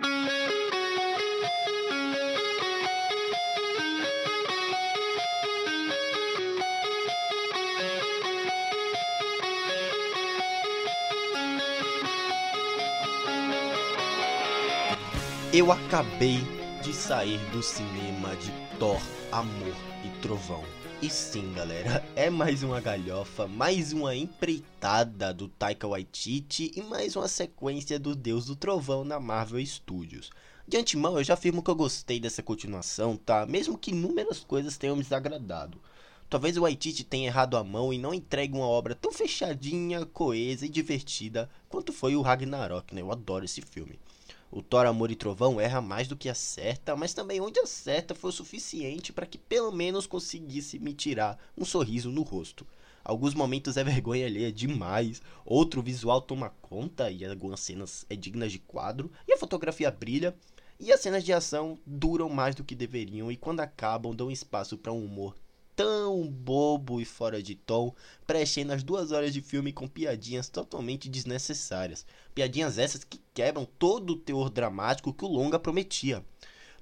Eu acabei de sair do cinema de Thor, Amor e Trovão. E sim, galera, é mais uma galhofa, mais uma empreitada do Taika Waititi e mais uma sequência do Deus do Trovão na Marvel Studios. De antemão, eu já afirmo que eu gostei dessa continuação, tá? Mesmo que inúmeras coisas tenham me desagradado. Talvez o Waititi tenha errado a mão e não entregue uma obra tão fechadinha, coesa e divertida quanto foi o Ragnarok, né? Eu adoro esse filme. O Thor Amor e Trovão erra mais do que acerta, mas também onde acerta foi o suficiente para que pelo menos conseguisse me tirar um sorriso no rosto. Alguns momentos é vergonha alheia demais, outro visual toma conta e algumas cenas é dignas de quadro, e a fotografia brilha, e as cenas de ação duram mais do que deveriam e quando acabam dão espaço para um humor tão bobo e fora de tom, preenchendo as duas horas de filme com piadinhas totalmente desnecessárias. Piadinhas essas que quebram todo o teor dramático que o longa prometia.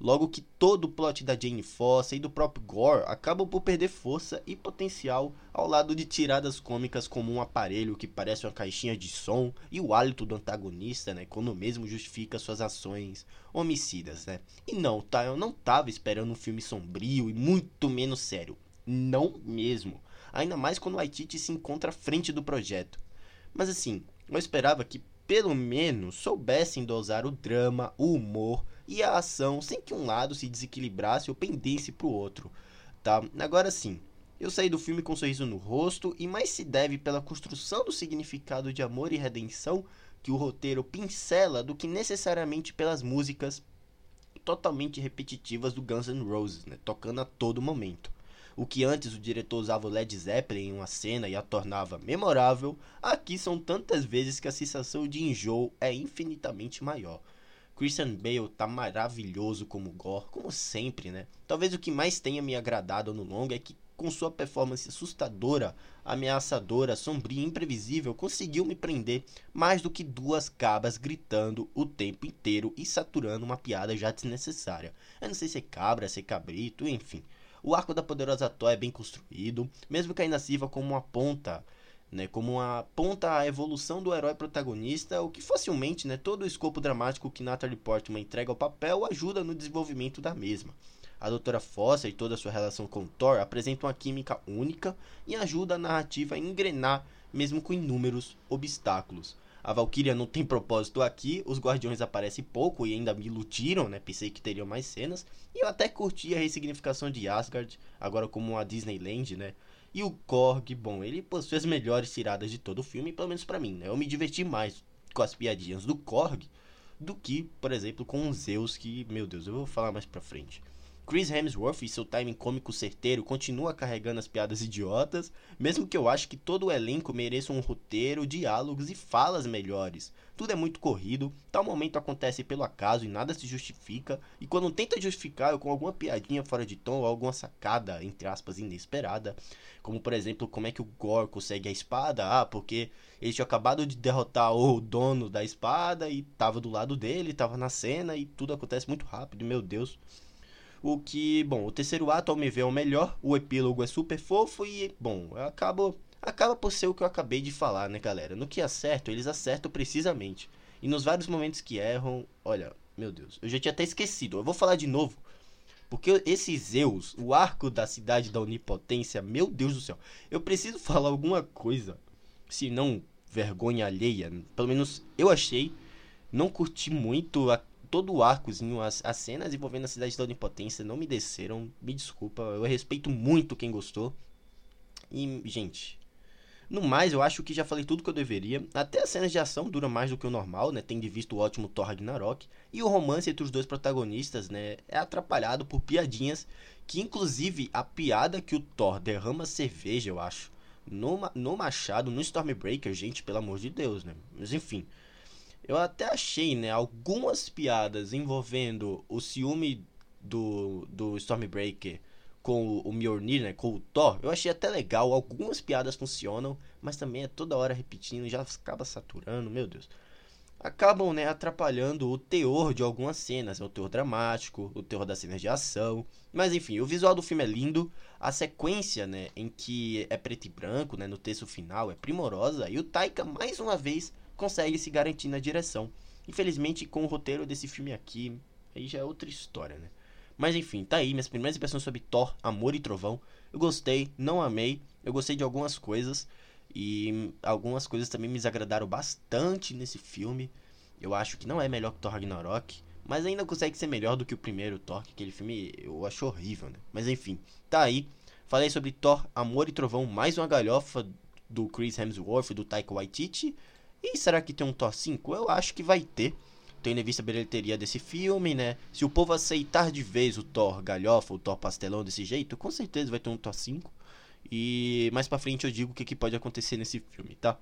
Logo que todo o plot da Jane Foster e do próprio Gore acabam por perder força e potencial ao lado de tiradas cômicas como um aparelho que parece uma caixinha de som e o hálito do antagonista, né, quando mesmo justifica suas ações homicidas, né? E não, tá, eu não tava esperando um filme sombrio e muito menos sério. Não mesmo. Ainda mais quando o Waititi se encontra à frente do projeto. Mas assim, eu esperava que pelo menos soubessem dosar o drama, o humor e a ação sem que um lado se desequilibrasse ou pendesse para o outro, tá? Agora sim, eu saí do filme com um sorriso no rosto e mais se deve pela construção do significado de amor e redenção que o roteiro pincela do que necessariamente pelas músicas totalmente repetitivas do Guns N' Roses, né? tocando a todo momento. O que antes o diretor usava o Led Zeppelin em uma cena e a tornava memorável, aqui são tantas vezes que a sensação de enjoo é infinitamente maior. Christian Bale tá maravilhoso como Gore, como sempre, né? Talvez o que mais tenha me agradado no longo é que com sua performance assustadora, ameaçadora, sombria e imprevisível, conseguiu me prender mais do que duas cabras gritando o tempo inteiro e saturando uma piada já desnecessária. Eu não sei se é cabra, se é cabrito, enfim. O arco da poderosa Thor é bem construído, mesmo que ainda sirva como uma ponta, né, como uma ponta à evolução do herói protagonista, o que facilmente, né, todo o escopo dramático que Natalie Portman entrega ao papel ajuda no desenvolvimento da mesma. A Doutora Foster e toda a sua relação com Thor apresentam uma química única e ajuda a narrativa a engrenar mesmo com inúmeros obstáculos. A Valkyria não tem propósito aqui, os Guardiões aparecem pouco e ainda me iludiram, né? Pensei que teriam mais cenas. E eu até curti a ressignificação de Asgard, agora como uma Disneyland, né? E o Korg, bom, ele possui as melhores tiradas de todo o filme, pelo menos para mim, né? Eu me diverti mais com as piadinhas do Korg do que, por exemplo, com o Zeus, que, meu Deus, eu vou falar mais pra frente. Chris Hemsworth e seu timing cômico certeiro continua carregando as piadas idiotas, mesmo que eu acho que todo o elenco mereça um roteiro, diálogos e falas melhores. Tudo é muito corrido, tal momento acontece pelo acaso e nada se justifica, e quando tenta justificar com alguma piadinha fora de tom ou alguma sacada, entre aspas, inesperada, como por exemplo, como é que o Gore consegue a espada? Ah, porque ele tinha acabado de derrotar o dono da espada e tava do lado dele, tava na cena e tudo acontece muito rápido, meu Deus. O que, bom, o terceiro ato ao me ver é o melhor, o epílogo é super fofo e, bom, acaba, acaba por ser o que eu acabei de falar, né, galera? No que acerto, eles acertam precisamente. E nos vários momentos que erram, olha, meu Deus, eu já tinha até esquecido. Eu vou falar de novo. Porque esse Zeus, o arco da cidade da onipotência, meu Deus do céu. Eu preciso falar alguma coisa, se não vergonha alheia. Pelo menos eu achei. Não curti muito a todo o arcozinho, as, as cenas envolvendo a cidade da Onipotência não me desceram. Me desculpa, eu respeito muito quem gostou. E, gente, no mais, eu acho que já falei tudo que eu deveria. Até as cenas de ação duram mais do que o normal, né? Tendo visto o ótimo Thor Ragnarok. E o romance entre os dois protagonistas, né? É atrapalhado por piadinhas. Que, inclusive, a piada que o Thor derrama cerveja, eu acho. No, no Machado, no Stormbreaker, gente, pelo amor de Deus, né? Mas enfim. Eu até achei, né, algumas piadas envolvendo o ciúme do, do Stormbreaker com o, Mjolnir, né, com o Thor. Eu achei até legal, algumas piadas funcionam, mas também é toda hora repetindo, já acaba saturando, meu Deus. acabam, né, atrapalhando o teor de algumas cenas, o teor dramático, o teor das cenas de ação. Mas enfim, o visual do filme é lindo, a sequência, né, em que é preto e branco, né, no texto final é primorosa e o Taika mais uma vez consegue se garantir na direção. Infelizmente, com o roteiro desse filme aqui, aí já é outra história, né? Mas enfim, tá aí minhas primeiras impressões sobre Thor, Amor e Trovão. Eu gostei, não amei, eu gostei de algumas coisas e algumas coisas também me desagradaram bastante nesse filme. Eu acho que não é melhor que Thor Ragnarok, mas ainda consegue ser melhor do que o primeiro Thor, que aquele filme eu acho horrível, né? Mas enfim, tá aí. Falei sobre Thor, Amor e Trovão, mais uma galhofa do Chris Hemsworth, do Taika Waititi. E será que tem um Thor 5? Eu acho que vai ter tendo em vista a bilheteria desse filme, né? Se o povo aceitar de vez o Thor galhofa, o Thor pastelão desse jeito, com certeza vai ter um Thor 5. E mais pra frente eu digo o que, que pode acontecer nesse filme, tá?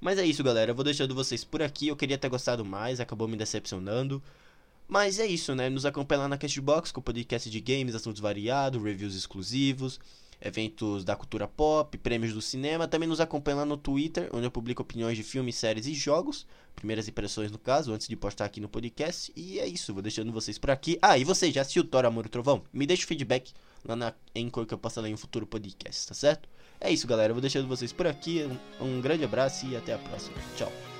Mas é isso, galera. Eu vou deixando vocês por aqui. Eu queria ter gostado mais, acabou me decepcionando. Mas é isso, né? Nos acompanha lá na Castbox com o podcast de games, assuntos variados, reviews exclusivos eventos da cultura pop, prêmios do cinema. Também nos acompanha lá no Twitter, onde eu publico opiniões de filmes, séries e jogos. Primeiras impressões, no caso, antes de postar aqui no podcast. E é isso, vou deixando vocês por aqui. Ah, e você já assistiu Thor, Amor e Trovão? Me deixa o feedback lá na Anchor que eu posto lá em um futuro podcast, tá certo? É isso, galera. Vou deixando vocês por aqui. Um, um grande abraço e até a próxima. Tchau.